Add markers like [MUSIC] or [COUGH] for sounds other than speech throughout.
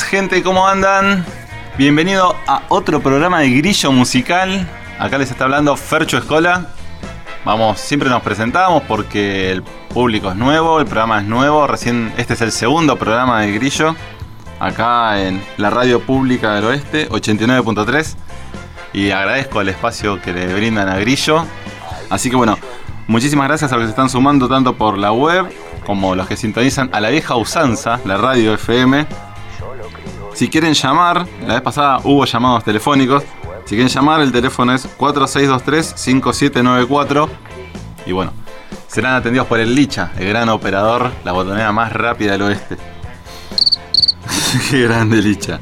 Gente, ¿cómo andan? Bienvenido a otro programa de Grillo Musical. Acá les está hablando Fercho Escola. Vamos, siempre nos presentamos porque el público es nuevo, el programa es nuevo. Recién, este es el segundo programa de Grillo. Acá en la radio pública del oeste, 89.3. Y agradezco el espacio que le brindan a Grillo. Así que bueno, muchísimas gracias a los que se están sumando tanto por la web como los que sintonizan a la vieja usanza, la radio FM. Si quieren llamar, la vez pasada hubo llamados telefónicos. Si quieren llamar, el teléfono es 4623-5794. Y bueno, serán atendidos por el Licha, el gran operador, la botonera más rápida del oeste. [LAUGHS] Qué grande Licha.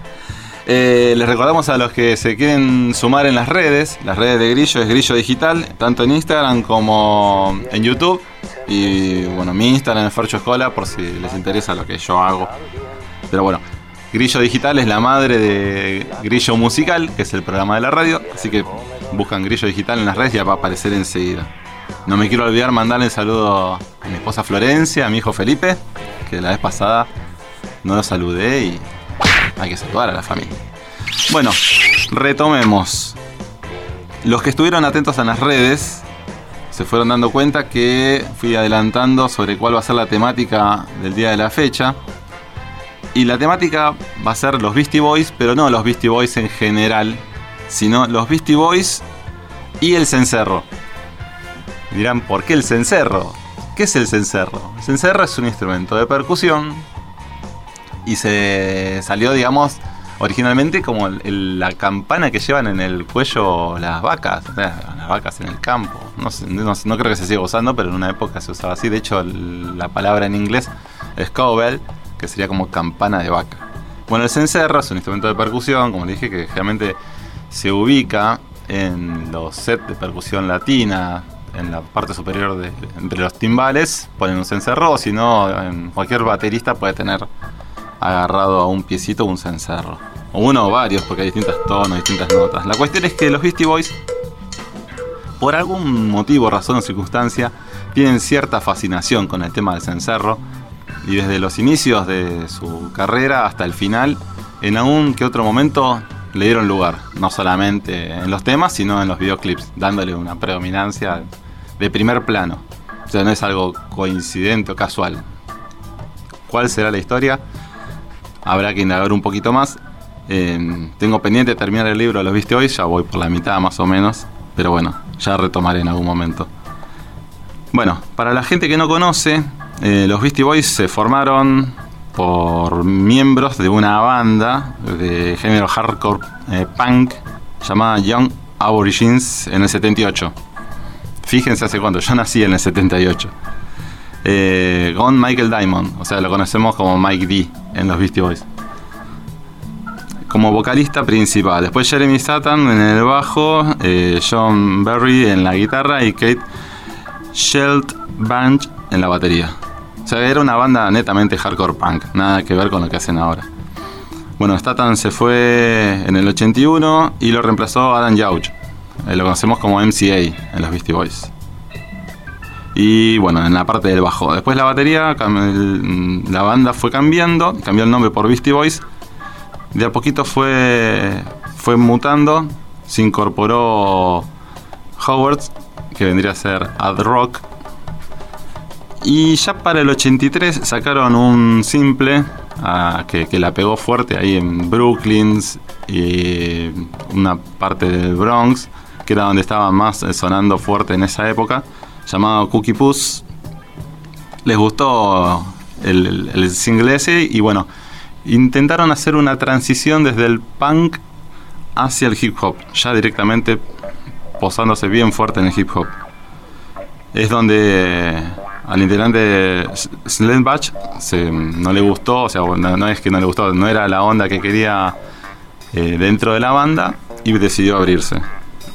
Eh, les recordamos a los que se quieren sumar en las redes, las redes de Grillo es Grillo Digital, tanto en Instagram como en YouTube. Y bueno, mi Instagram es Fercho Escola por si les interesa lo que yo hago. Pero bueno, Grillo Digital es la madre de Grillo Musical, que es el programa de la radio. Así que buscan Grillo Digital en las redes y ya va a aparecer enseguida. No me quiero olvidar mandarle un saludo a mi esposa Florencia, a mi hijo Felipe, que la vez pasada no lo saludé y hay que saludar a la familia. Bueno, retomemos. Los que estuvieron atentos a las redes se fueron dando cuenta que fui adelantando sobre cuál va a ser la temática del día de la fecha. Y la temática va a ser los Beastie Boys, pero no los Beastie Boys en general, sino los Beastie Boys y el cencerro. Dirán, ¿por qué el cencerro? ¿Qué es el cencerro? El cencerro es un instrumento de percusión y se salió, digamos, originalmente como la campana que llevan en el cuello las vacas, las vacas en el campo. No, creo que se siga usando, pero en una época se usaba así. De hecho, la palabra en inglés es cowbell, que sería como campana de vaca. Bueno, el cencerro es un instrumento de percusión, como le dije, que generalmente se ubica en los sets de percusión latina, en la parte superior de entre los timbales, ponen un cencerro, si no, cualquier baterista puede tener agarrado a un piecito un cencerro. O uno o varios, porque hay distintos tonos, distintas notas. La cuestión es que los Beastie Boys, por algún motivo, razón o circunstancia, tienen cierta fascinación con el tema del cencerro. Y desde los inicios de su carrera hasta el final, en algún que otro momento le dieron lugar. No solamente en los temas, sino en los videoclips, dándole una predominancia de primer plano. O sea, no es algo coincidente o casual. ¿Cuál será la historia? Habrá que indagar un poquito más. Eh, tengo pendiente de terminar el libro Los viste hoy, ya voy por la mitad más o menos, pero bueno, ya retomaré en algún momento. Bueno, para la gente que no conoce, eh, los Beastie Boys se formaron por miembros de una banda de género hardcore eh, punk llamada Young Aborigines en el 78. Fíjense hace cuánto, yo nací en el 78. Eh, con Michael Diamond, o sea, lo conocemos como Mike D en los Beastie Boys. Como vocalista principal. Después Jeremy Satan en el bajo, eh, John Berry en la guitarra y Kate Sheldbanch en la batería. Era una banda netamente hardcore punk, nada que ver con lo que hacen ahora. Bueno, Statham se fue en el 81 y lo reemplazó Adam Yauch. Eh, lo conocemos como MCA en los Beastie Boys. Y bueno, en la parte del bajo. Después la batería, la banda fue cambiando, cambió el nombre por Beastie Boys. De a poquito fue, fue mutando, se incorporó Howard, que vendría a ser Ad Rock. Y ya para el 83 sacaron un simple ah, que, que, la pegó fuerte ahí en Brooklyn y una parte del Bronx, que era donde estaba más sonando fuerte en esa época llamado Cookie Puss. Les gustó el, single ese y bueno, intentaron hacer una transición desde el punk hacia el hip hop, ya directamente posándose bien fuerte en el hip hop. Es donde al integrante Sledbatch se, no le gustó, o sea, no, es que no le gustó, no era la onda que quería eh, dentro de la banda y decidió abrirse.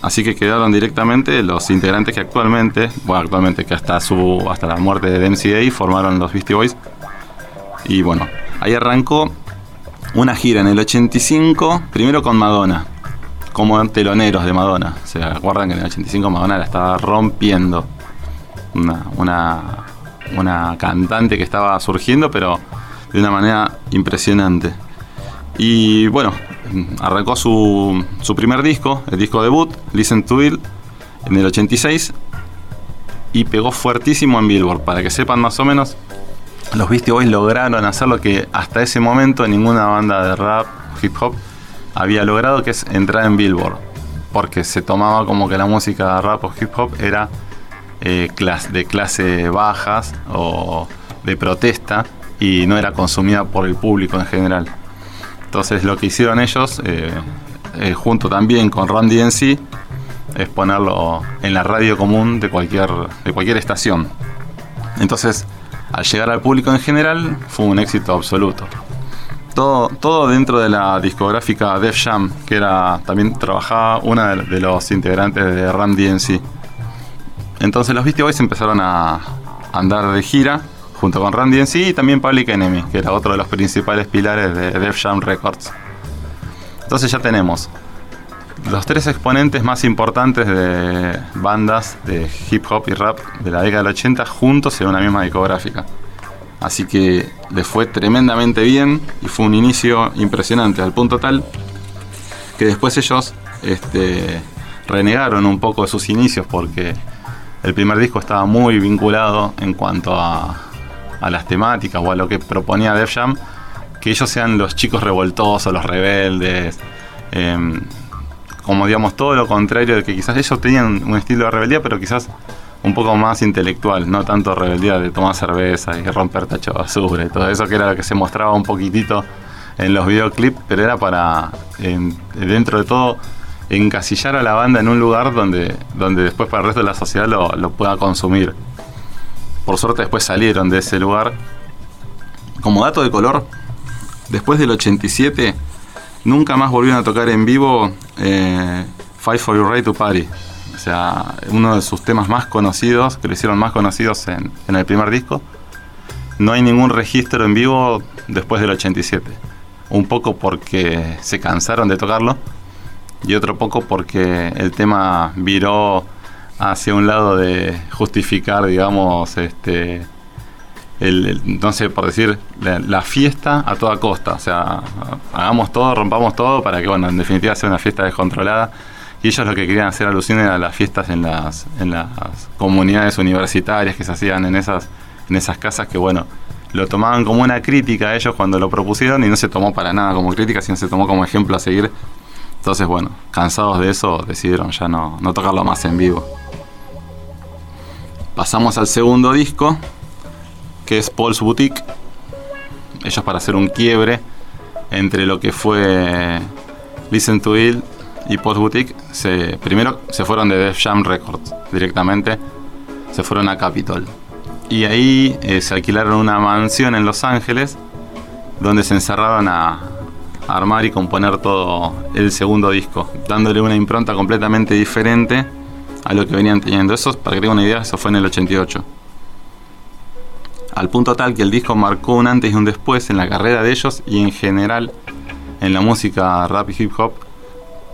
Así que quedaron directamente los integrantes que actualmente, bueno, actualmente que hasta su hasta la muerte de MCA formaron los Beastie Boys. Y bueno, ahí arrancó una gira en el 85, primero con Madonna, como teloneros de Madonna. Se acuerdan que en el 85 Madonna la estaba rompiendo. Una, una, cantante que estaba surgiendo, pero de una manera impresionante. Y bueno, arrancó su, su primer disco, el disco debut, Listen to It, en el 86 y pegó fuertísimo en Billboard. Para que sepan más o menos, los Beastie Boys lograron hacer lo que hasta ese momento ninguna banda de rap, hip hop, había logrado, que es entrar en Billboard. Porque se tomaba como que la música rap o hip hop era eh, de clase bajas o de protesta y no era consumida por el público en general. Entonces lo que hicieron ellos, eh, eh, junto también con Randy DMC, es ponerlo en la radio común de cualquier, de cualquier estación. Entonces, al llegar al público en general, fue un éxito absoluto. Todo, todo dentro de la discográfica Def Jam, que era también trabajaba una de, los integrantes de Randy DMC. Entonces los Beastie Boys empezaron a andar de gira junto con Randy en sí y también Public Enemy, que era otro de los principales pilares de Def Jam Records. Entonces ya tenemos los tres exponentes más importantes de bandas de hip hop y rap de la década del 80 juntos en una misma discográfica. Así que les fue tremendamente bien y fue un inicio impresionante, al punto tal que después ellos este, renegaron un poco de sus inicios porque el primer disco estaba muy vinculado en cuanto a las temáticas o a lo que proponía Def Jam, que ellos sean los chicos revoltosos, los rebeldes, em, como digamos todo lo contrario de que quizás ellos tenían un estilo de rebeldía, pero quizás un poco más intelectual, no tanto rebeldía de tomar cerveza y romper tacho de basura y todo eso que era lo que se mostraba un poquitito en los videoclips, pero era para, dentro de todo, encasillar a la banda en un lugar donde, donde después para el resto de la sociedad lo, lo pueda consumir. Por suerte después salieron de ese lugar. Como dato de color, después del 87 nunca más volvieron a tocar en vivo eh, Fight for Your Right to Party. O sea, uno de sus temas más conocidos, que lo hicieron más conocidos en, en el primer disco. No hay ningún registro en vivo después del 87. Un poco porque se cansaron de tocarlo y otro poco porque el tema viró hacia un lado de justificar, digamos, este, sé, por decir, la, fiesta a toda costa. O sea, hagamos todo, rompamos todo para que, bueno, en definitiva sea una fiesta descontrolada. Y ellos lo que querían hacer alusión a las fiestas en las, en las comunidades universitarias que se hacían en esas, en esas casas que, bueno, lo tomaban como una crítica a ellos cuando lo propusieron y no se tomó para nada como crítica, sino se tomó como ejemplo a seguir. Entonces, bueno, cansados de eso, decidieron ya no, no tocarlo más en vivo. Pasamos al segundo disco, que es Paul's Boutique. Ellos para hacer un quiebre entre lo que fue Listen to It y Paul's Boutique, se, primero se fueron de Def Jam Records directamente, se fueron a Capitol. Y ahí eh, se alquilaron una mansión en Los Ángeles, donde se encerraron a, a armar y componer todo el segundo disco, dándole una impronta completamente diferente a lo que venían teniendo. Eso, para que tengan una idea, eso fue en el 88. Al punto tal que el disco marcó un antes y un después en la carrera de ellos y en general en la música rap y hip hop,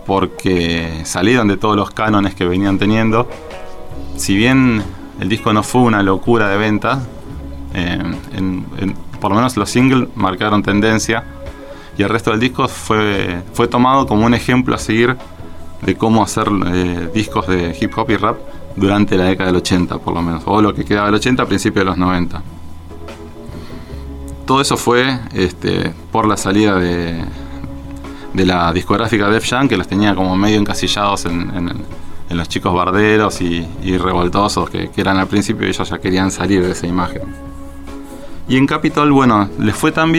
porque salieron de todos los cánones que venían teniendo. Si bien el disco no fue una locura de ventas, eh, por lo menos los singles marcaron tendencia y el resto del disco fue, fue tomado como un ejemplo a seguir de cómo hacer eh, discos de hip hop y rap durante la década del 80 por lo menos, o lo que quedaba del 80 a principios de los 90. Todo eso fue este, por la salida de, de la discográfica Def Jam, que los tenía como medio encasillados en, en, los chicos barderos y, revoltosos que, eran al principio y ellos ya querían salir de esa imagen. Y en Capitol, bueno, les fue tan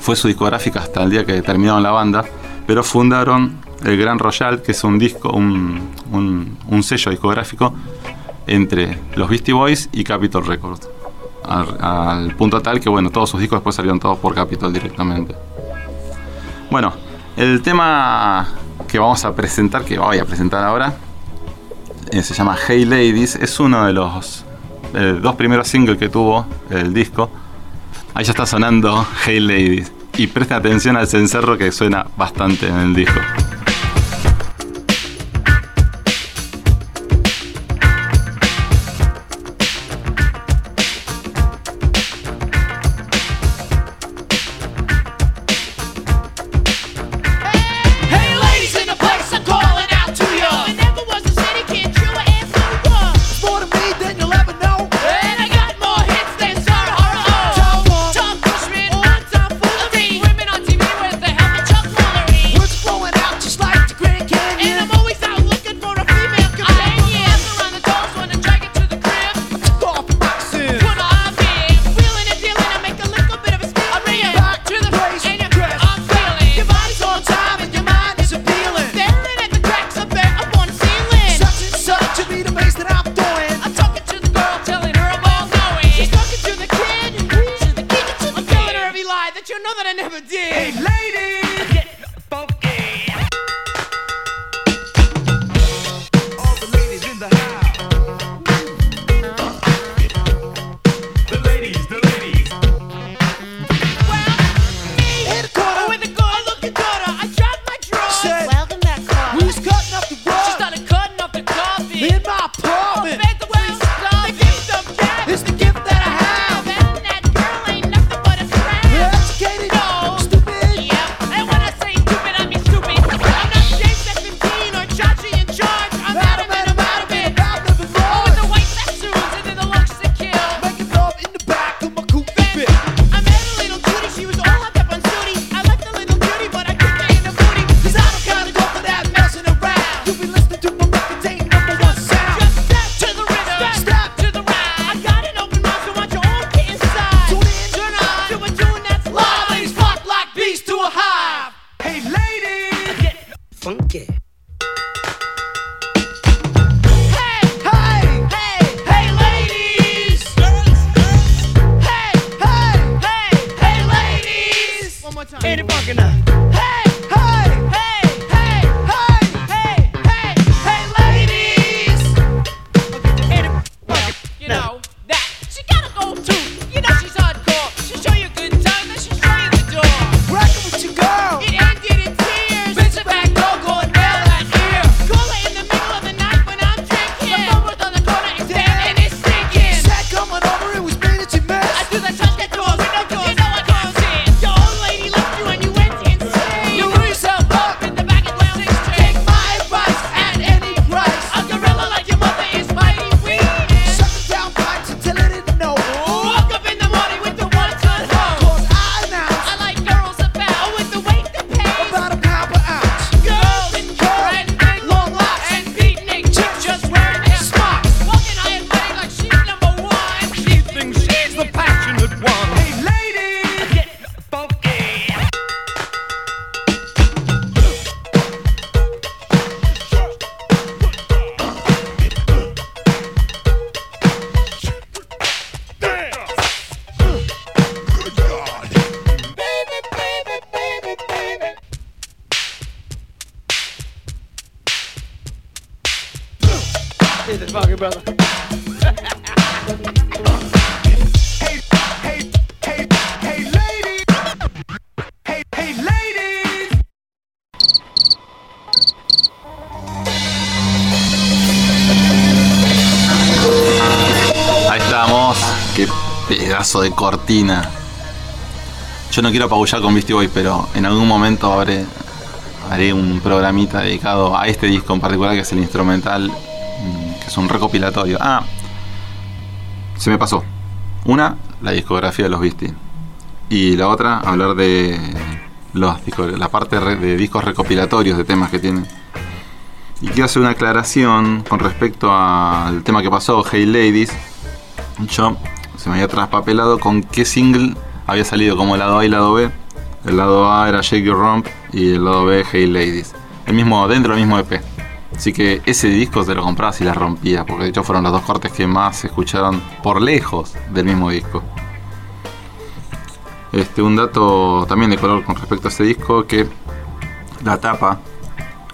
fue su discográfica hasta el día que terminaron la banda, pero fundaron el Gran Royal, que es un disco, un, un, sello discográfico entre los Beastie Boys y Capitol Records. Al, punto tal que bueno, todos sus discos después salieron todos por Capitol directamente. Bueno, el tema que vamos a presentar, que voy a presentar ahora, eh, se llama Hey Ladies, es uno de los eh, dos primeros singles que tuvo el disco. Ahí ya está sonando Hey Ladies. Y presta atención al cencerro que suena bastante en el disco. De cortina. Yo no quiero apabullar con Beastie Boys, pero en algún momento haré, haré un programita dedicado a este disco en particular, que es el instrumental, mm, que es un recopilatorio. Ah, se me pasó. Una, la discografía de los Beastie. Y la otra, hablar de los la parte de discos recopilatorios de temas que tienen. Y quiero hacer una aclaración con respecto al tema que pasó, Hey Ladies. Yo se me había traspapelado con qué single había salido como lado A y lado B. El lado A era Shake Your Rump y el lado B Hey Ladies. El mismo, dentro del mismo EP. Así que ese disco se lo compraba y la rompía, porque de hecho fueron los dos cortes que más se escucharon por lejos del mismo disco. Este, un dato también de color con respecto a ese disco, que la tapa,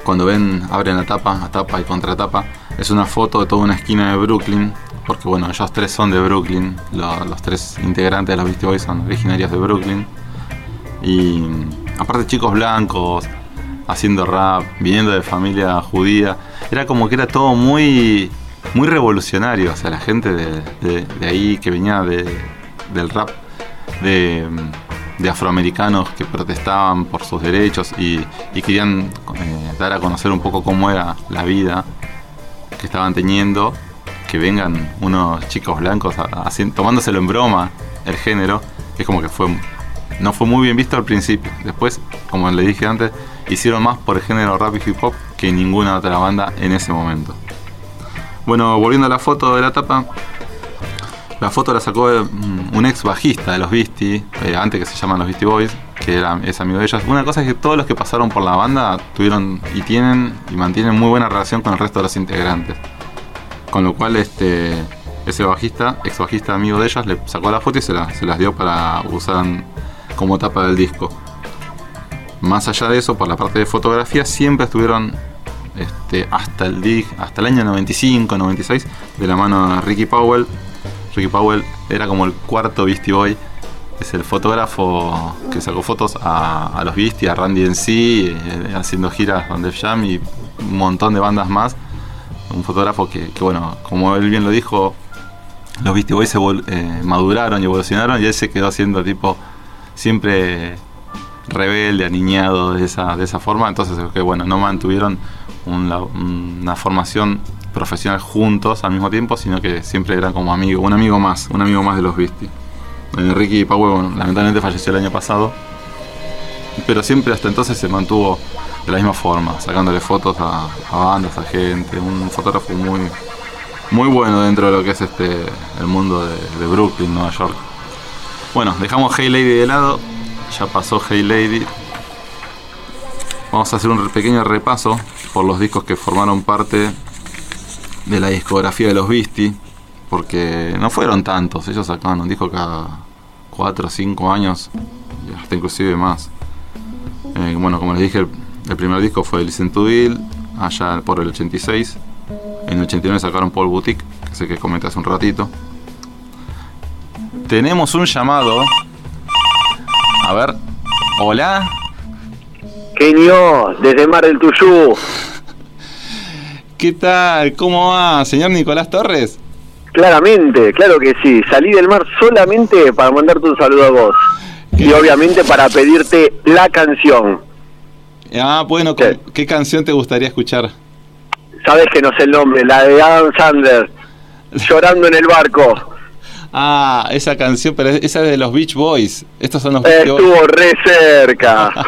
cuando ven, abren la tapa, la tapa y contratapa, es una foto de toda una esquina de Brooklyn, porque bueno, ellos tres son de Brooklyn, lo- los tres integrantes de los Beastie Boys son originarios de Brooklyn. Y aparte chicos blancos, haciendo rap, viniendo de familia judía, era como que era todo muy, muy revolucionario, o sea, la gente de, de- ahí que venía de- del rap, de, afroamericanos que protestaban por sus derechos y, y querían eh, dar a conocer un poco cómo era la vida que estaban teniendo, que vengan unos chicos blancos a- a- haci- tomándoselo en broma el género, es como que no fue muy bien visto al principio. Después, como le dije antes, hicieron más por el género rap y hip hop que ninguna otra banda en ese momento. Bueno, volviendo a la foto de la tapa, la foto la sacó mm, un ex bajista de los Beastie, eh, antes que se llaman los Beastie Boys, que es amigo de ellos. Una cosa es que todos los que pasaron por la banda tuvieron y tienen y mantienen muy buena relación con el resto de los integrantes. Con lo cual, este, ese bajista, ex bajista amigo de ellos, le sacó la foto y se, la- se las dio para usar como tapa del disco. Más allá de eso, por la parte de fotografía, siempre estuvieron este, hasta, el, hasta el año 95, 96, de la mano de Ricky Powell. Ricky Powell era como el cuarto Beastie Boy. Es el fotógrafo que sacó fotos a, a los Beastie, a Randy en sí, haciendo giras con Def Jam y un montón de bandas más. Un fotógrafo que, bueno, como él bien lo dijo, los Beastie Boys se eh, maduraron y evolucionaron y él se quedó siendo tipo siempre rebelde, aniñado de esa, de esa forma. Entonces, que bueno, no mantuvieron una formación profesional juntos al mismo tiempo, sino que siempre eran como amigos, un amigo más, un amigo más de los Beastie. Ricky Powell, bueno, lamentablemente falleció el año pasado, pero siempre hasta entonces se mantuvo de la misma forma, sacándole fotos a, bandas, a gente, un fotógrafo muy, muy bueno dentro de lo que es este el mundo de, Brooklyn, Nueva York. Bueno, dejamos Hey Lady de lado, ya pasó Hey Lady. Vamos a hacer un pequeño repaso por los discos que formaron parte de la discografía de los Beastie, porque no fueron tantos, ellos sacaban un disco cada 4 o 5 años, hasta inclusive más. Eh, bueno, como les dije, el, primer disco fue Listen to Bill, allá por el 86. En el 89 sacaron Paul Boutique, que sé que comenté hace un ratito. Tenemos un llamado. A ver. Hola. Genio, desde Mar del Tuyú. ¿Qué tal? ¿Cómo va, señor Nicolás Torres? Claramente, claro que sí. Salí del mar solamente para mandarte un saludo a vos. Y obviamente para pedirte la canción. Ah, bueno, Sí. ¿con- ¿qué canción te gustaría escuchar? Sabes que no sé el nombre, la de Adam Sandler. Llorando en el barco. Ah, esa canción, pero esa es de los Beach Boys. Estos son los Beach Boys. Estuvo re cerca. [LAUGHS]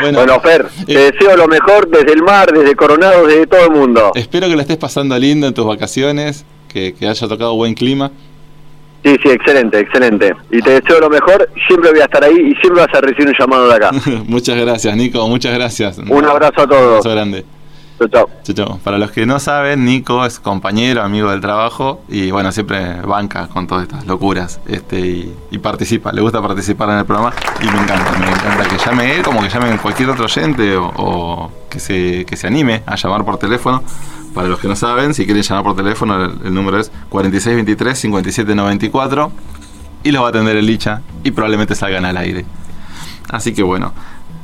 Bueno, Bueno, Fer, te eh, deseo lo mejor desde el mar, desde Coronado, desde todo el mundo. espero que lo estés pasando lindo en tus vacaciones, que, que haya tocado buen clima. Sí, sí, excelente, excelente. Y te deseo lo mejor, siempre voy a estar ahí y siempre vas a recibir un llamado de acá. [LAUGHS] muchas gracias, Nico, muchas gracias. Un abrazo a Un todos. abrazo grande. Chau, chau. Para los que no saben, Nico es compañero, amigo del trabajo y bueno, siempre banca con todas estas locuras este y, y participa, le gusta participar en el programa y me encanta, me encanta que llame él como que llame cualquier otro oyente o, o que, se, que se anime a llamar por teléfono. Para los que no saben, si quieren llamar por teléfono, el, el número es 4623-5794 y los va a atender el Licha y probablemente salgan al aire. Así que bueno,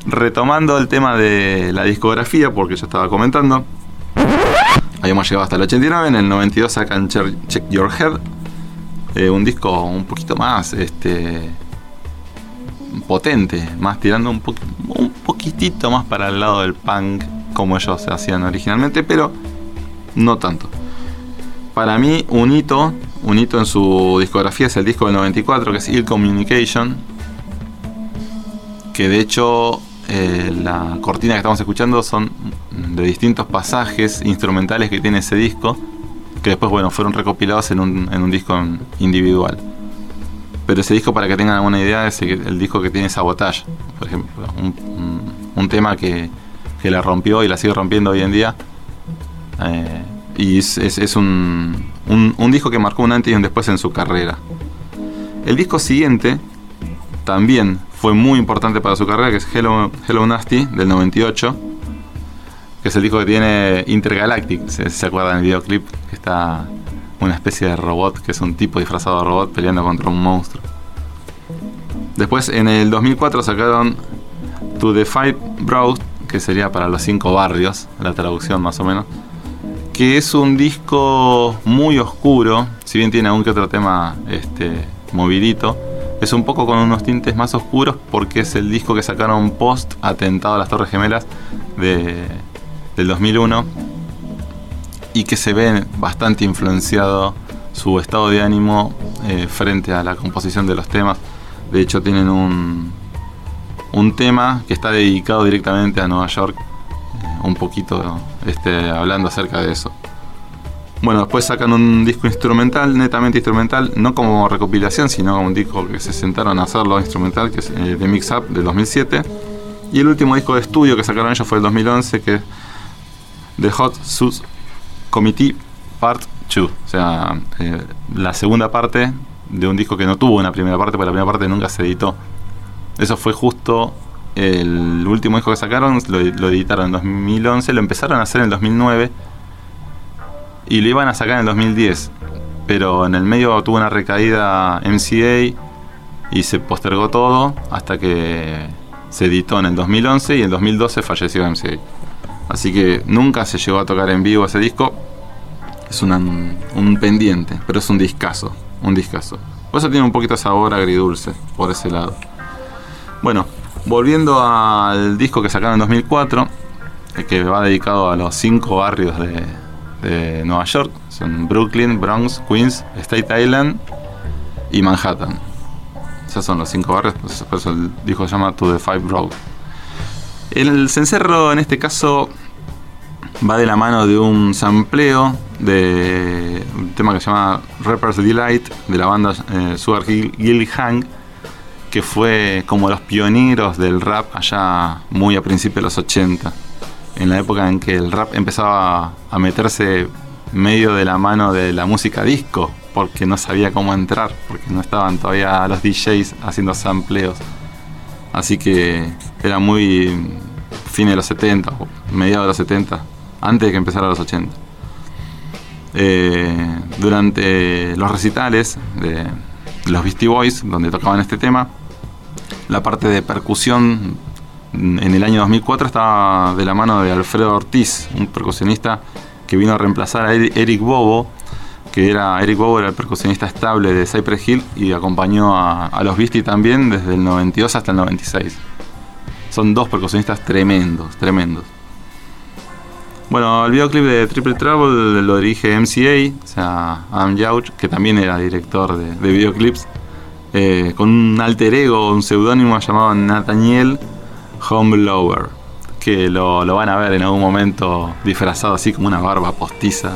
retomando el tema de la discografía, porque yo estaba comentando, habíamos llegado hasta el 89, en el 92 sacan Check Your Head, eh, un disco un poquito más este, potente, más tirando un, po- un poquitito más para el lado del punk como ellos se hacían originalmente, pero no tanto. Para mí, un hito, un hito en su discografía es el disco del 94, que es Ill Communication, que de hecho eh, la cortina que estamos escuchando son de distintos pasajes instrumentales que tiene ese disco, que después bueno, fueron recopilados en un, en un disco individual. Pero ese disco, para que tengan alguna idea, es el, disco que tiene Sabotage, por ejemplo, un, un- tema que, que la rompió y la sigue rompiendo hoy en día. Eh, y es, es- es un, un- un disco que marcó un antes y un después en su carrera. El disco siguiente también fue muy importante para su carrera, que es Hello, Hello Nasty del 98, que es el disco que tiene Intergalactic, si se acuerdan del videoclip, que está una especie de robot, que es un tipo disfrazado de robot peleando contra un monstruo. Después en el 2004 sacaron To the Five Brows, que sería para los cinco barrios, la traducción más o menos, que es un disco muy oscuro, si bien tiene algún que otro tema este, movidito, es un poco con unos tintes más oscuros porque es el disco que sacaron post atentado a las Torres Gemelas de, del 2001 y que se ve bastante influenciado su estado de ánimo eh, frente a la composición de los temas. De hecho tienen un, un tema que está dedicado directamente a Nueva York, eh, un poquito este, hablando acerca de eso. Bueno, después sacan un disco instrumental, netamente instrumental, no como recopilación, sino un disco que se sentaron a hacerlo instrumental, que es eh, The Mix Up del 2007. Y el último disco de estudio que sacaron ellos fue el 2011, que es The Hot Sus Committee Part 2. O sea, eh, la segunda parte de un disco que no tuvo una primera parte, porque la primera parte nunca se editó. Eso fue justo el último disco que sacaron, lo, lo editaron en 2011, lo empezaron a hacer en el 2009 y lo iban a sacar en el 2010. Pero en el medio tuvo una recaída MCA y se postergó todo hasta que se editó en el 2011 y en el 2012 falleció MCA. Así que nunca se llegó a tocar en vivo ese disco. Es una- un pendiente, pero es un discazo, un discazo. Por eso tiene un poquito de sabor agridulce por ese lado. Bueno, volviendo al disco que sacaron en 2004, eh, que va dedicado a los cinco barrios de, de Nueva York, son Brooklyn, Bronx, Queens, State Island y Manhattan. Esos son los cinco barrios, pues por eso el disco se llama To the Five Road. El cencerro en este caso va de la mano de un sampleo de un tema que se llama Rapper's Delight de la banda eh, Sugar Hill Hill Gang que fue como los pioneros del rap allá muy a principios de los 80 en la época en que el rap empezaba a meterse medio de la mano de la música disco porque no sabía cómo entrar porque no estaban todavía los DJs haciendo sampleos. Así que era muy fin de los 70 o mediados de los 70 antes de que empezara los 80 Eh, durante los recitales de los Beastie Boys donde tocaban este tema la parte de percusión en el año 2004 estaba de la mano de Alfredo Ortiz, un percusionista que vino a reemplazar a Eri- Eric Bobo, que era Eric Bobo era el percusionista estable de Cypress Hill y acompañó a, los Beastie también desde el 92 hasta el 96. Son dos percusionistas tremendos, tremendos. Bueno, el videoclip de Triple Trouble lo dirige MCA, o sea, Adam Yauch, que también era director de, de videoclips, eh, con un alter ego, un seudónimo llamado Nathaniel Homeblower, que lo, lo van a ver en algún momento disfrazado así como una barba postiza,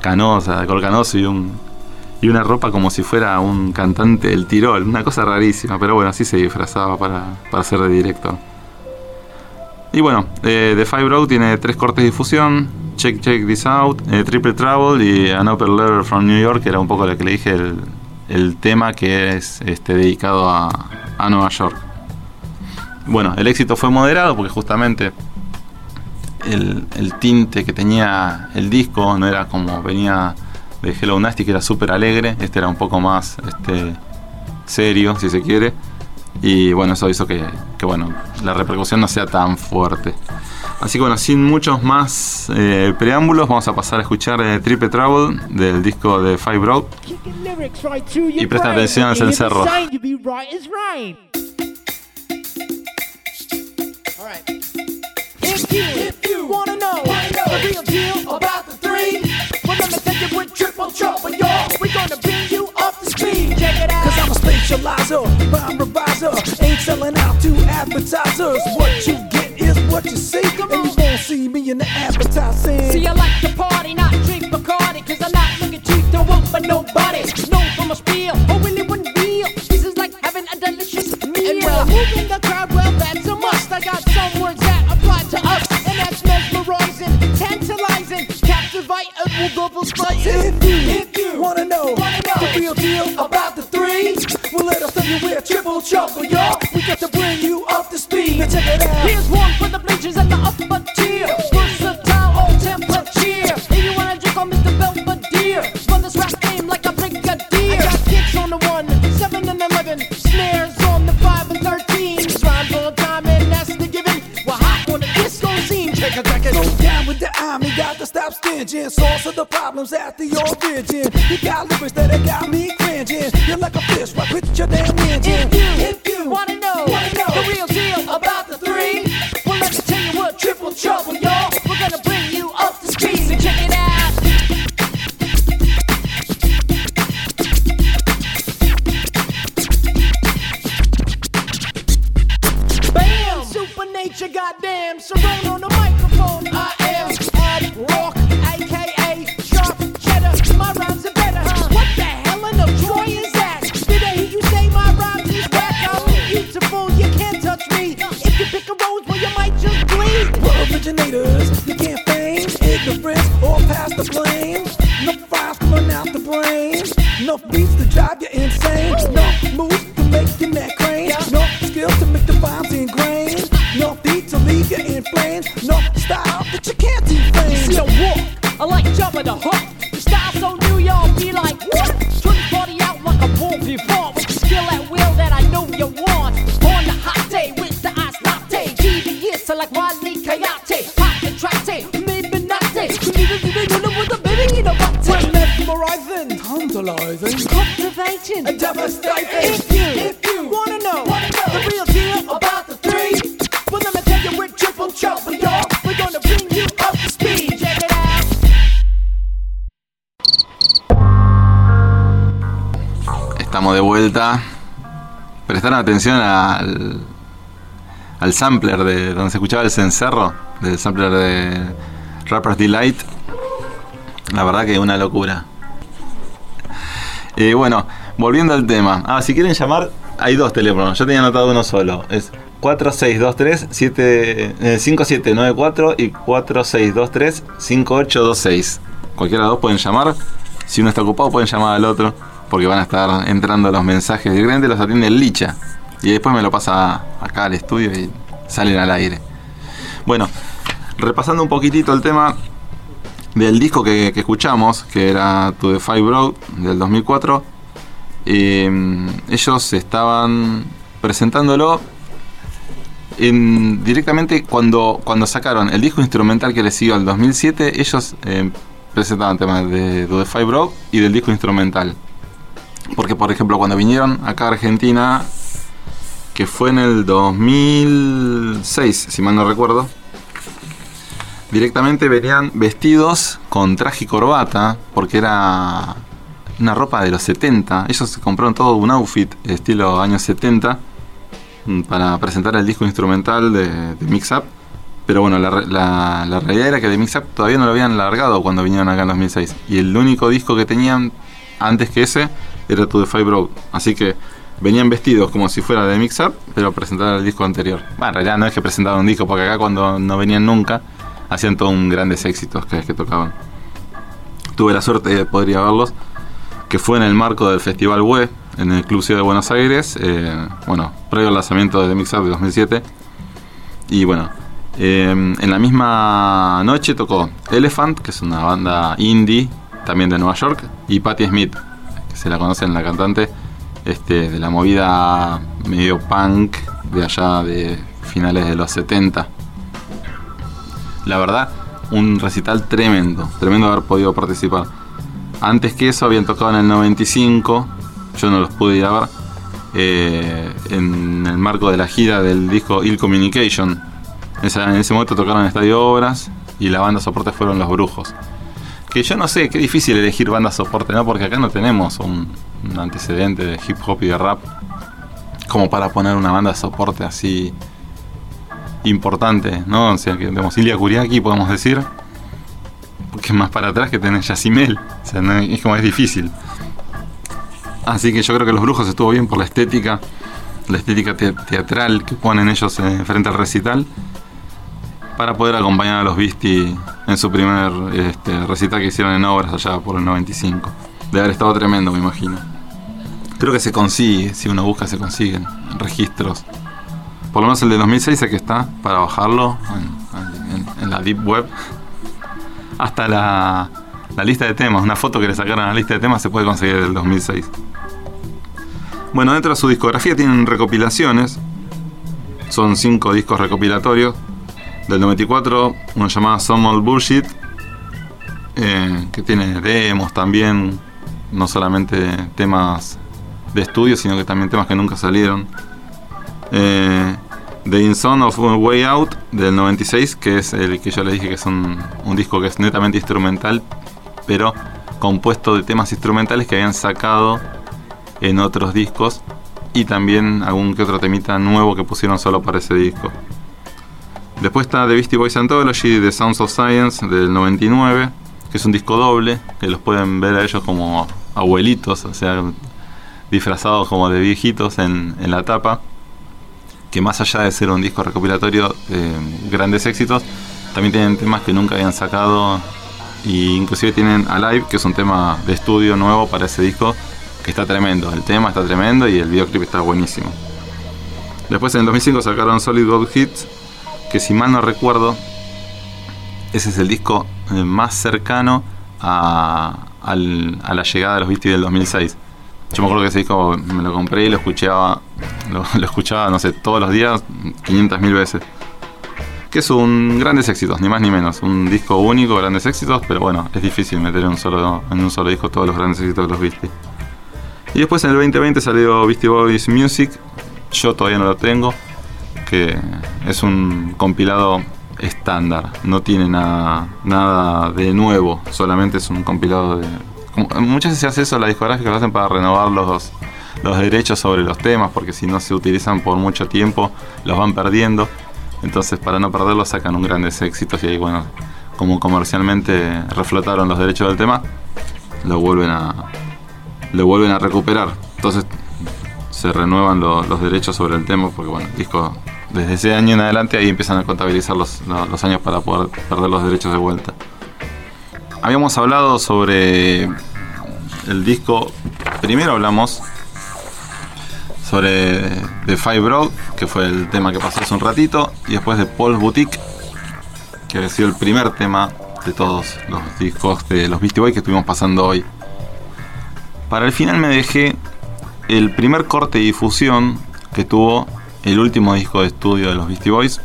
canosa, de color canoso y, un, y una ropa como si fuera un cantante del Tirol, una cosa rarísima, pero bueno, así se disfrazaba para, para ser de director. Y bueno, eh, The Five Road tiene tres cortes de difusión: Check Check This Out, eh, Triple Trouble y An Upper Letter from New York, que era un poco lo que le dije, el, el tema que es este, dedicado a, a Nueva York. Bueno, el éxito fue moderado porque justamente el, el tinte que tenía el disco no era como venía de Hello Nasty, que era súper alegre, este era un poco más este, serio, si se quiere. Y bueno, eso hizo que, que, bueno, la repercusión no sea tan fuerte. Así que bueno, sin muchos más eh, preámbulos, vamos a pasar a escuchar eh, Triple Trouble del disco de Five Broke. Y presta atención al cencerro. Advertisers. What you get is what you see. And you won't see me in the advertising. See, I like to party, not drink Bacardi, cause I'm not looking cheap to work for nobody. No from a spiel, or really one deal. This is like having a delicious meal. And well, moving the crowd, well, that's a. I got some words that apply to us, and that's mesmerizing, tantalizing, captivate, and will double spice. If you, if you wanna know, Wanna know the real deal about the three, well let us tell you we're triple trouble, y'all. We got to bring you up to speed. Now check it out. Here's one for the bleachers the problems at the origin. You got lyrics that got me tantalizing, Cultivating. and devastating. If you, if you wanna know, the real deal about the three, well, let me tell you we're triple trouble, y'all. We're gonna bring you up to speed. Check it out. Estamos de vuelta. Prestaron atención al, al sampler de donde se escuchaba el cencerro, del sampler de Rapper's Delight. La verdad que una locura. Y bueno, volviendo al tema. Ah, si quieren llamar, hay dos teléfonos. Yo tenía anotado uno solo. Es 4623 7, eh, 5794 y 4623 5826. Cualquiera de dos pueden llamar. Si uno está ocupado, pueden llamar al otro. Porque van a estar entrando los mensajes directamente, los atiende el Licha. Y después me lo pasa acá al estudio y salen al aire. Bueno, repasando un poquitito el tema del disco que, escuchamos, que era To The Five Broad del 2004. eh, ellos estaban presentándolo en- directamente cuando, cuando sacaron el disco instrumental que les siguió al 2007. Ellos eh, presentaban temas de To The Five Broad y del disco instrumental. Porque, por ejemplo, cuando vinieron acá a Argentina, que fue en el 2006, si mal no recuerdo, directamente venían vestidos con traje y corbata, porque era una ropa de los 70. Ellos se compraron todo un outfit estilo años 70 mm, para presentar el disco instrumental de, Mix Up. Pero bueno, la, la- la realidad era que de Mix Up todavía no lo habían largado cuando vinieron acá en 2006. Y el único disco que tenían antes que ese era To The Five Broad. Así que venían vestidos como si fuera de Mix Up, pero presentaban el disco anterior. Bueno, en realidad no es que presentaban un disco, porque acá cuando no venían nunca, hacían todos un grandes éxitos cada vez que tocaban. Tuve la suerte de poder ir a verlos, que fue en el marco del Festival WE, en el Club Ciudad de Buenos Aires, eh, bueno, previo al lanzamiento de The Mix Up de 2007. Y bueno, eh, en la misma noche tocó Elephant, que es una banda indie, también de Nueva York, y Patti Smith, que se la conocen, la cantante este, de la movida medio punk de allá de finales de los 70. La verdad, un recital tremendo, tremendo haber podido participar. Antes que eso habían tocado en el 95, yo no los pude ir a ver, eh, en el marco de la gira del disco Ill Communication. En ese momento tocaron en Estadio Obras y la banda soporte fueron Los Brujos. Que yo no sé, qué difícil elegir banda soporte, ¿no? Porque acá no tenemos un, un antecedente de hip hop y de rap como para poner una banda soporte así importante, ¿no? O sea, que tenemos Ilia Kuriaki, podemos decir, porque más para atrás que tenés Yacimel. O sea, es como es difícil. Así que yo creo que Los Brujos estuvo bien por la estética, la estética te- teatral que ponen ellos eh, frente al recital, para poder acompañar a los Beastie en su primer este, recital que hicieron en obras allá por el 95. De haber estado tremendo, me imagino. Creo que se consigue, si uno busca se consiguen registros. Por lo menos el de 2006 es que está para bajarlo en, la Deep Web. Hasta la, la lista de temas, una foto que le sacaron a la lista de temas se puede conseguir del 2006. Bueno, dentro de su discografía tienen recopilaciones. Son cinco discos recopilatorios. Del 94, uno llamado Some Old Bullshit, eh, que tiene demos también, no solamente temas de estudio, sino que también temas que nunca salieron. Eh, The In Son of Way Out del 96, que es el que yo le dije que es un, un disco que es netamente instrumental, pero compuesto de temas instrumentales que habían sacado en otros discos y también algún que otro temita nuevo que pusieron solo para ese disco. Después está The Beastie Boys Anthology, The Sounds of Science del 99, que es un disco doble, que los pueden ver a ellos como abuelitos, o sea, disfrazados como de viejitos en, en la tapa, que más allá de ser un disco recopilatorio de grandes éxitos, también tienen temas que nunca habían sacado, e inclusive tienen Alive, que es un tema de estudio nuevo para ese disco, que está tremendo, el tema está tremendo y el videoclip está buenísimo. Después en el 2005 sacaron Solid Gold Hits, que si mal no recuerdo, ese es el disco eh, más cercano a, a la llegada de los Beastie del 2006. Yo me acuerdo que ese disco me lo compré y lo escuchaba, lo, [LAUGHS] escuchaba, no sé, todos los días, 500.000 veces. Que es un grandes éxitos, ni más ni menos. Un disco único, grandes éxitos, pero bueno, es difícil meter en un solo, en un solo disco todos los grandes éxitos de los Beastie. Y después en el 2020 salió Beastie Boys Music. Yo todavía no lo tengo. Que es un compilado estándar. No tiene nada, nada de nuevo. Solamente es un compilado de. Muchas veces se hace eso, la discográfica lo hacen para renovar los, los derechos sobre los temas. Porque si no se utilizan por mucho tiempo, los van perdiendo. Entonces, para no perderlos, sacan un grandes éxitos. Y ahí, bueno, como comercialmente reflotaron los derechos del tema, lo vuelven a, lo vuelven a recuperar. Entonces se renuevan lo- los derechos sobre el tema porque bueno, disco desde ese año en adelante ahí empiezan a contabilizar los, lo- los años para poder perder los derechos de vuelta. Habíamos hablado sobre el disco, primero hablamos sobre The Five Broad, que fue el tema que pasó hace un ratito, y después de Paul's Boutique, que ha sido el primer tema de todos los discos de los Beastie Boys que estuvimos pasando hoy. Para el final me dejé el primer corte de difusión que tuvo el último disco de estudio de los Beastie Boys.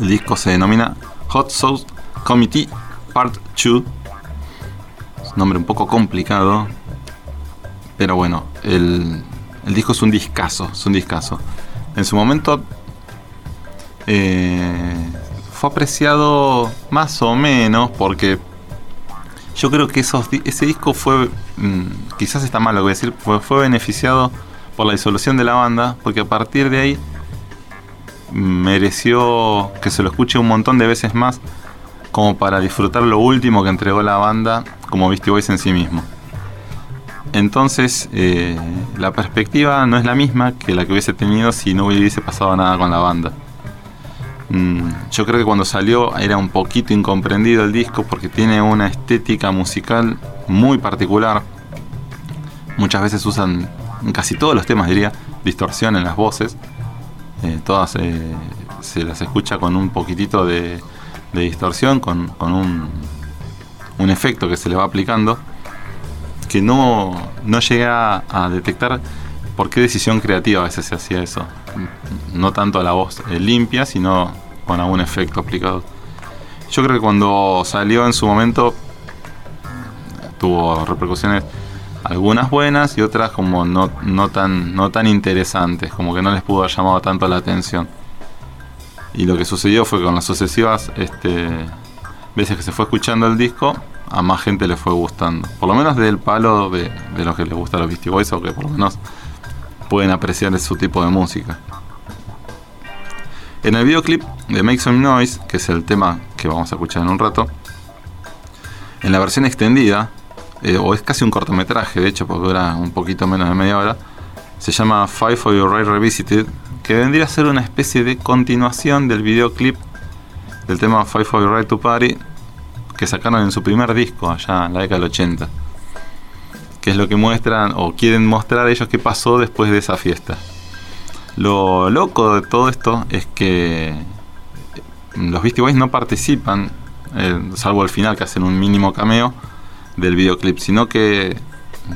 El disco se denomina Hot Sauce Committee Part 2. Es un nombre un poco complicado. Pero bueno, el, el disco es un discazo, es un discazo. En su momento eh, fue apreciado más o menos porque yo creo que ese disco fue, mm, quizás está mal lo que voy a decir, fue, fue beneficiado por la disolución de la banda, porque a partir de ahí mereció que se lo escuche un montón de veces más, como para disfrutar lo último que entregó la banda como Beastie Boys en sí mismo. Entonces, eh, la perspectiva no es la misma que la que hubiese tenido si no hubiese pasado nada con la banda. Mm, yo creo que cuando salió era un poquito incomprendido el disco porque tiene una estética musical muy particular. Muchas veces usan, casi todos los temas diría, distorsión en las voces. Eh, todas eh, se las escucha con un poquitito de, de distorsión, con, con un, un efecto que se le va aplicando, que no, no llega a detectar por qué decisión creativa a veces se hacía eso. No tanto la voz eh, limpia, sino con algún efecto aplicado. Yo creo que cuando salió en su momento tuvo repercusiones algunas buenas y otras como no, no, tan, no tan interesantes, como que no les pudo haber llamado tanto la atención. Y lo que sucedió fue que con las sucesivas este, veces que se fue escuchando el disco, a más gente le fue gustando. Por lo menos del palo de, de los que les gusta los Beastie Boys o que por lo menos pueden apreciar su tipo de música. En el videoclip de Make Some Noise, que es el tema que vamos a escuchar en un rato, en la versión extendida, eh, o es casi un cortometraje, de hecho, porque dura un poquito menos de media hora, se llama Five for Your Right Revisited, que vendría a ser una especie de continuación del videoclip del tema Five for Your to Party, que sacaron en su primer disco, allá en la década del 80. Que es lo que muestran, o quieren mostrar ellos qué pasó después de esa fiesta. Lo loco de todo esto es que los Beastie Boys no participan, eh, salvo al final que hacen un mínimo cameo del videoclip, sino que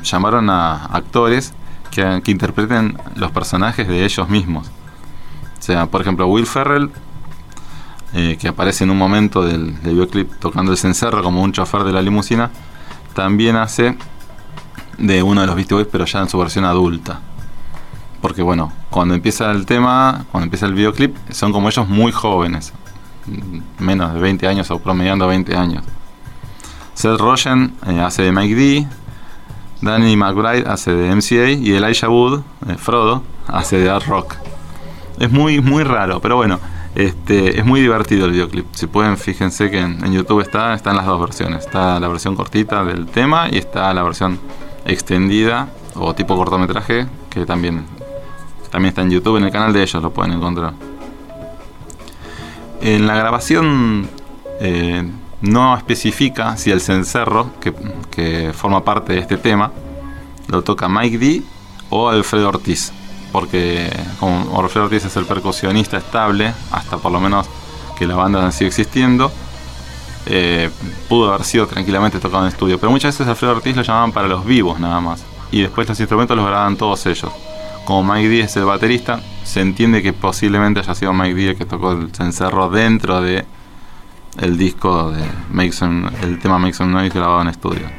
llamaron a actores que interpreten los personajes de ellos mismos. O sea, por ejemplo, Will Ferrell, eh, que aparece en un momento del, videoclip tocando el cencerro como un chofer de la limusina, también hace de uno de los Beastie Boys, pero ya en su versión adulta. Porque bueno, cuando empieza el tema, cuando empieza el videoclip, son como ellos muy jóvenes, menos de 20 años o promediando 20 años. Seth Rogen eh, hace de Mike D, Danny McBride hace de MCA y Elijah Wood, eh, Frodo, hace de Art Rock. Es muy, muy raro, pero bueno, este, es muy divertido el videoclip. Si pueden, fíjense que en, en YouTube está, están las dos versiones. Está la versión cortita del tema y está la versión extendida o tipo cortometraje que también, también está en YouTube, en el canal de ellos lo pueden encontrar. En la grabación eh, no especifica si el cencerro que, que forma parte de este tema lo toca Mike D o Alfredo Ortiz, porque como Alfredo Ortiz es el percusionista estable, hasta por lo menos que la banda sigue existiendo, eh, pudo haber sido tranquilamente tocado en estudio. Pero muchas veces Alfredo Ortiz lo llamaban para los vivos nada más. Y después los instrumentos los grababan todos ellos. Como Mike D es el baterista, se entiende que posiblemente haya sido Mike D el que tocó el cencerro dentro de el disco de Make Some- el tema Make Noise grabado en estudio.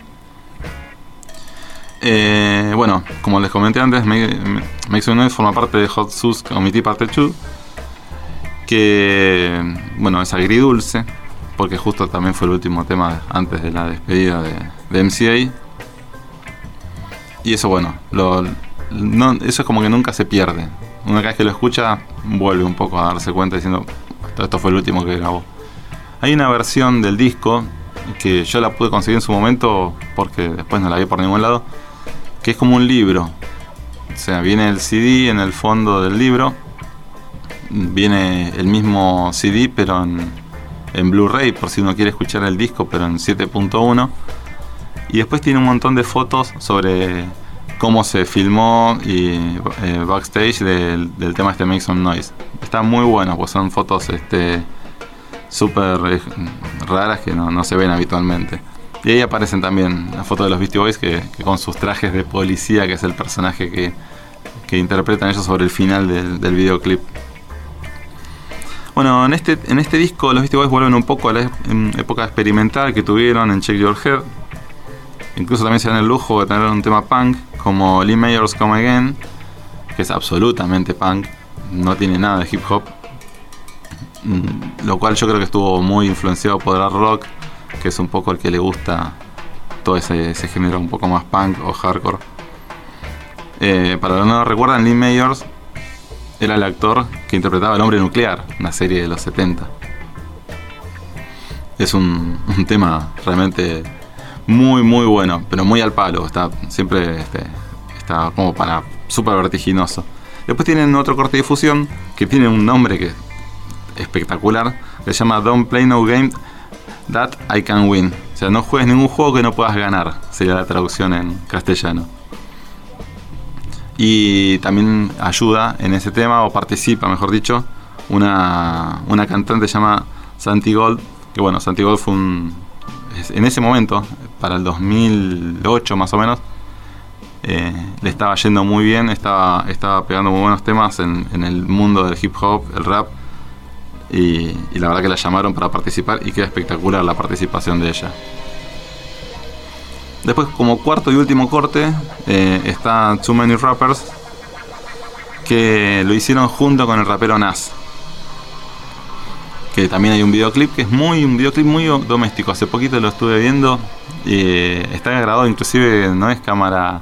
Eh, bueno, como les comenté antes, Make, Noise forma parte de Hot Sus Committee Parte 2, que bueno, es agridulce, porque justo también fue el último tema antes de la despedida de, de MCA. Y eso bueno, lo, no, eso es como que nunca se pierde. Una vez que lo escucha, vuelve un poco a darse cuenta diciendo, esto fue el último que grabó. Hay una versión del disco que yo la pude conseguir en su momento porque después no la vi por ningún lado, que es como un libro. O sea, viene el CD en el fondo del libro, viene el mismo CD pero en, en Blu-ray por si uno quiere escuchar el disco pero en 7.1 y después tiene un montón de fotos sobre cómo se filmó y eh, backstage del, tema este Make Some Noise. Está muy bueno, pues son fotos este súper eh, raras que no, no se ven habitualmente. Y ahí aparecen también las fotos de los Beastie Boys que, que con sus trajes de policía, que es el personaje que, que interpretan ellos sobre el final del, del videoclip. Bueno, en este, en este disco los Beastie Boys vuelven un poco a la época experimental que tuvieron en Check Your Head. Incluso también se dan el lujo de tener un tema punk como Lee Mayors Come Again, que es absolutamente punk, no tiene nada de hip hop. Mm, Lo cual yo creo que estuvo muy influenciado por el rock, que es un poco el que le gusta todo ese, ese género un poco más punk o hardcore. Eh, para los que no lo recuerdan, Lee Mayors era el actor que interpretaba al hombre nuclear, una serie de los 70. Es un, tema realmente muy, muy bueno, pero muy al palo. Está siempre este, está como para súper vertiginoso. Después tienen otro corte de difusión que tiene un nombre que es espectacular. Se llama Don't Play No Game That I Can Win. O sea, no juegues ningún juego que no puedas ganar. Sería la traducción en castellano. Y también ayuda en ese tema, o participa, mejor dicho, una, una cantante llamada Santi Gold. Que bueno, Santi Gold fue un. En ese momento, para el 2008 más o menos, eh, le estaba yendo muy bien, estaba, estaba pegando muy buenos temas en, en el mundo del hip hop, el rap. Y, la verdad que la llamaron para participar y queda espectacular la participación de ella. Después, como cuarto y último corte, eh, está Too Many Rappers, que lo hicieron junto con el rapero Nas. Que también hay un videoclip que es muy un videoclip muy doméstico. Hace poquito lo estuve viendo y está grabado, inclusive no es cámara,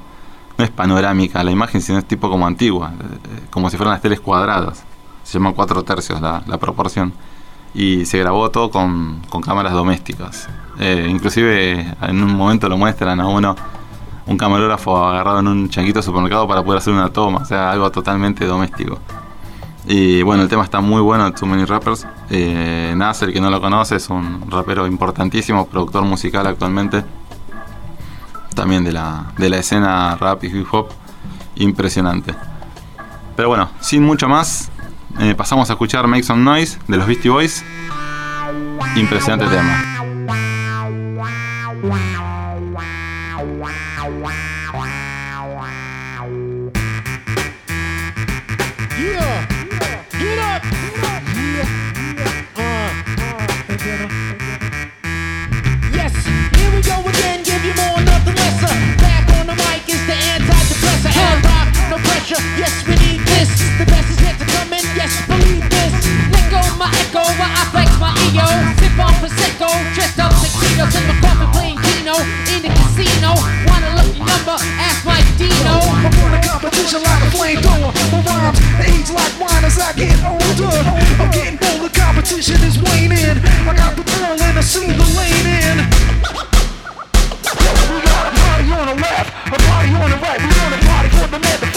no es panorámica la imagen, sino es tipo como antigua, eh, como si fueran las teles cuadradas. Se llama cuatro tercios la, la proporción. Y se grabó todo con, con cámaras domésticas. Eh, inclusive en un momento lo muestran a uno, un camarógrafo agarrado en un chanquito de supermercado para poder hacer una toma, o sea, algo totalmente doméstico. Y bueno, el tema está muy bueno, Too Many Rappers. Eh, que no lo conoce, es un rapero importantísimo, productor musical actualmente. También de la, de la escena rap y hip hop. Impresionante. Pero bueno, sin mucho más, eh, pasamos a escuchar Make Some Noise de los Beastie Boys. Impresionante tema. Yes, we need this. The in. Yes, believe this. Let go my echo while I flex my ego. Sip on prosecco, dressed up tuxedos in my coffin playing Keno in the casino. Want a lucky number? Ask my Dino. I'm on a competition like a flamethrower. My rhymes age like wine as I get older. I'm getting bolder, competition is waning. I got the ball and I see the lane in. We got a party on the left, a party on the right. We want a party for the motherfucking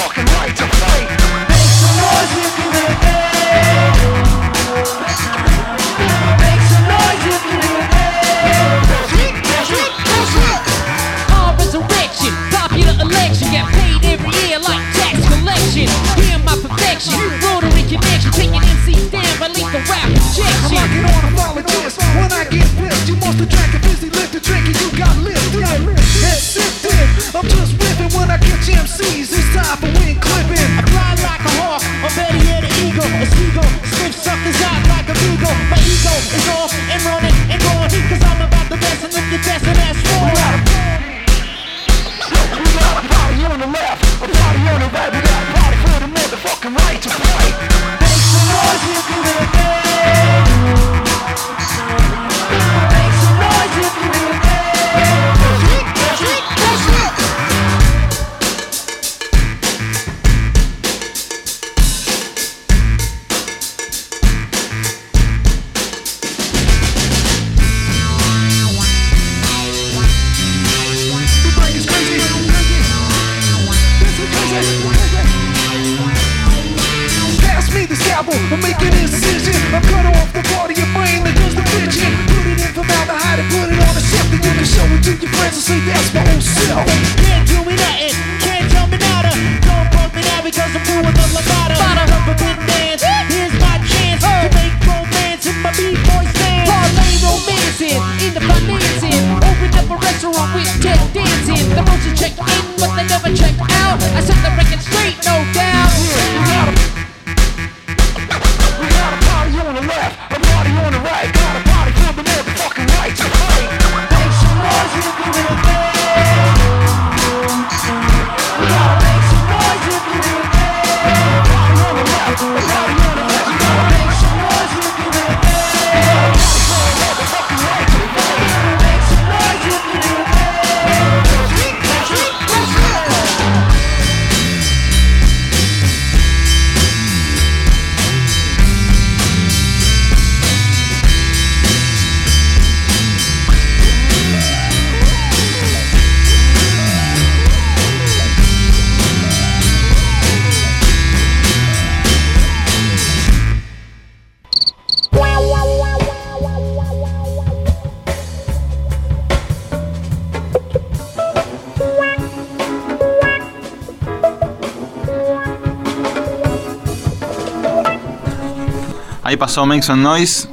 pasó Make Some Noise.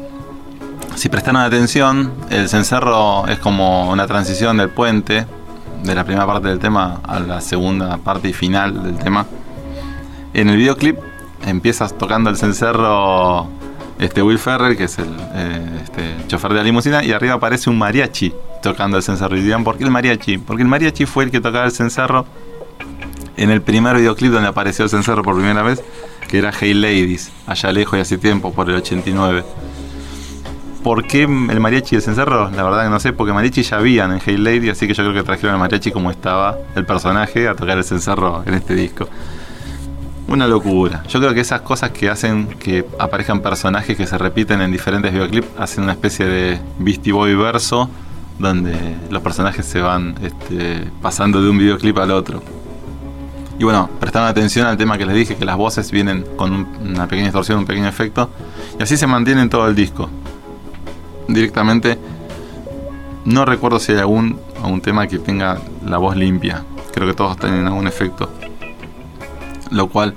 Si prestaron atención, el cencerro es como una transición del puente, de la primera parte del tema a la segunda parte y final del tema. En el videoclip empiezas tocando el cencerro este Will Ferrell, que es el eh, este, chofer de la limusina, y arriba aparece un mariachi tocando el cencerro. Y dirán, ¿por qué el mariachi? Porque el mariachi fue el que tocaba el cencerro en el primer videoclip donde apareció el cencerro por primera vez, que era Hey Ladies, allá lejos y hace tiempo, por el 89. ¿Por qué el mariachi el cencerro? La verdad que no sé, porque mariachi ya habían en Hey Lady, así que yo creo que trajeron al mariachi como estaba el personaje a tocar el cencerro en este disco. Una locura. Yo creo que esas cosas que hacen que aparezcan personajes que se repiten en diferentes videoclips hacen una especie de Beastie Boy verso donde los personajes se van este, pasando de un videoclip al otro. Y bueno, prestando atención al tema que les dije, que las voces vienen con un- una pequeña distorsión, un pequeño efecto, y así se mantiene en todo el disco. Directamente, no recuerdo si hay algún, algún tema que tenga la voz limpia. Creo que todos tienen algún efecto. Lo cual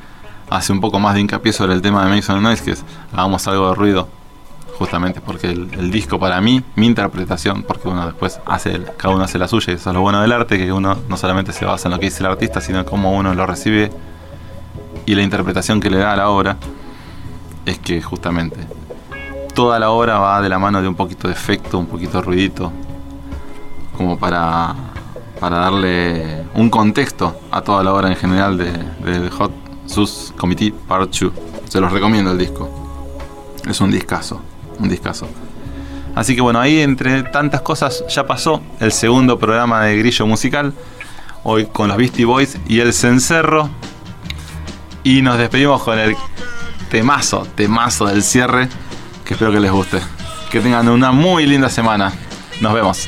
hace un poco más de hincapié sobre el tema de Make Some Noise, que es hagamos algo de ruido. Justamente porque el, disco para mí, mi interpretación, porque uno después hace, el- cada uno hace la suya, y eso es lo bueno del arte, que uno no solamente se basa en lo que dice el artista, sino en cómo uno lo recibe y la interpretación que le da a la obra, es que justamente toda la obra va de la mano de un poquito de efecto, un poquito de ruidito, como para, para darle un contexto a toda la obra en general de, de Hot Sus Committee Part 2. Se los recomiendo el disco. Es un discazo, un discazo. Así que bueno, ahí entre tantas cosas ya pasó el segundo programa de Grillo Musical. Hoy con los Beastie Boys y el Cencerro. Y nos despedimos con el temazo, temazo del cierre. Que espero que les guste. Que tengan una muy linda semana. Nos vemos.